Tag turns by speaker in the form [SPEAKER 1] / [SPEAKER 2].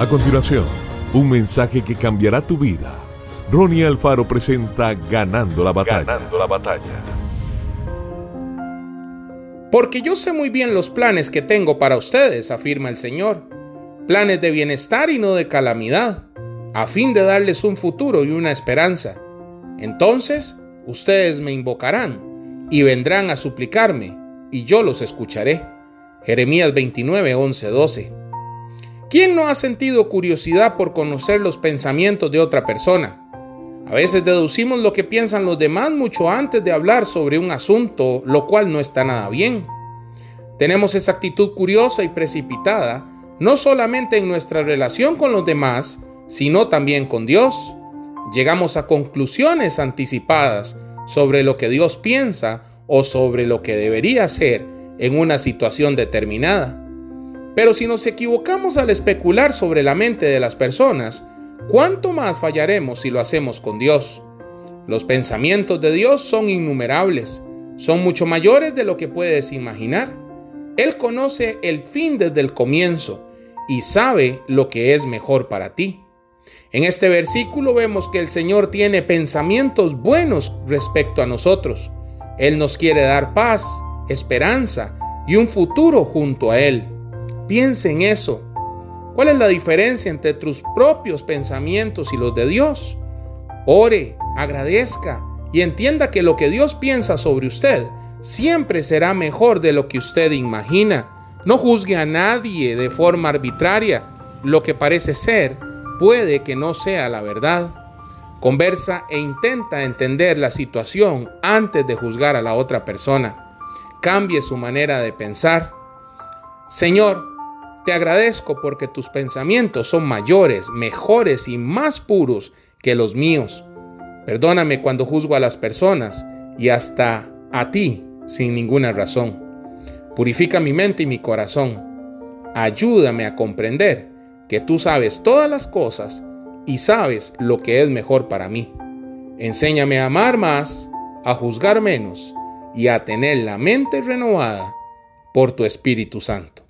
[SPEAKER 1] A continuación, un mensaje que cambiará tu vida. Ronnie Alfaro presenta Ganando la batalla.
[SPEAKER 2] Ganando la batalla.
[SPEAKER 3] Porque yo sé muy bien los planes que tengo para ustedes, afirma el Señor. Planes de bienestar y no de calamidad, a fin de darles un futuro y una esperanza. Entonces, ustedes me invocarán y vendrán a suplicarme, y yo los escucharé. Jeremías 29, 11, 12. ¿Quién no ha sentido curiosidad por conocer los pensamientos de otra persona? A veces deducimos lo que piensan los demás mucho antes de hablar sobre un asunto, lo cual no está nada bien. Tenemos esa actitud curiosa y precipitada, no solamente en nuestra relación con los demás, sino también con Dios. Llegamos a conclusiones anticipadas sobre lo que Dios piensa o sobre lo que debería ser en una situación determinada. Pero si nos equivocamos al especular sobre la mente de las personas, ¿cuánto más fallaremos si lo hacemos con Dios? Los pensamientos de Dios son innumerables, son mucho mayores de lo que puedes imaginar. Él conoce el fin desde el comienzo y sabe lo que es mejor para ti. En este versículo vemos que el Señor tiene pensamientos buenos respecto a nosotros. Él nos quiere dar paz, esperanza y un futuro junto a Él. Piense en eso. ¿Cuál es la diferencia entre tus propios pensamientos y los de Dios? Ore, agradezca y entienda que lo que Dios piensa sobre usted siempre será mejor de lo que usted imagina. No juzgue a nadie de forma arbitraria. Lo que parece ser puede que no sea la verdad. Conversa e intenta entender la situación antes de juzgar a la otra persona. Cambie su manera de pensar. Señor, te agradezco porque tus pensamientos son mayores, mejores y más puros que los míos. Perdóname cuando juzgo a las personas y hasta a ti sin ninguna razón. Purifica mi mente y mi corazón. Ayúdame a comprender que tú sabes todas las cosas y sabes lo que es mejor para mí. Enséñame a amar más, a juzgar menos y a tener la mente renovada por tu Espíritu Santo.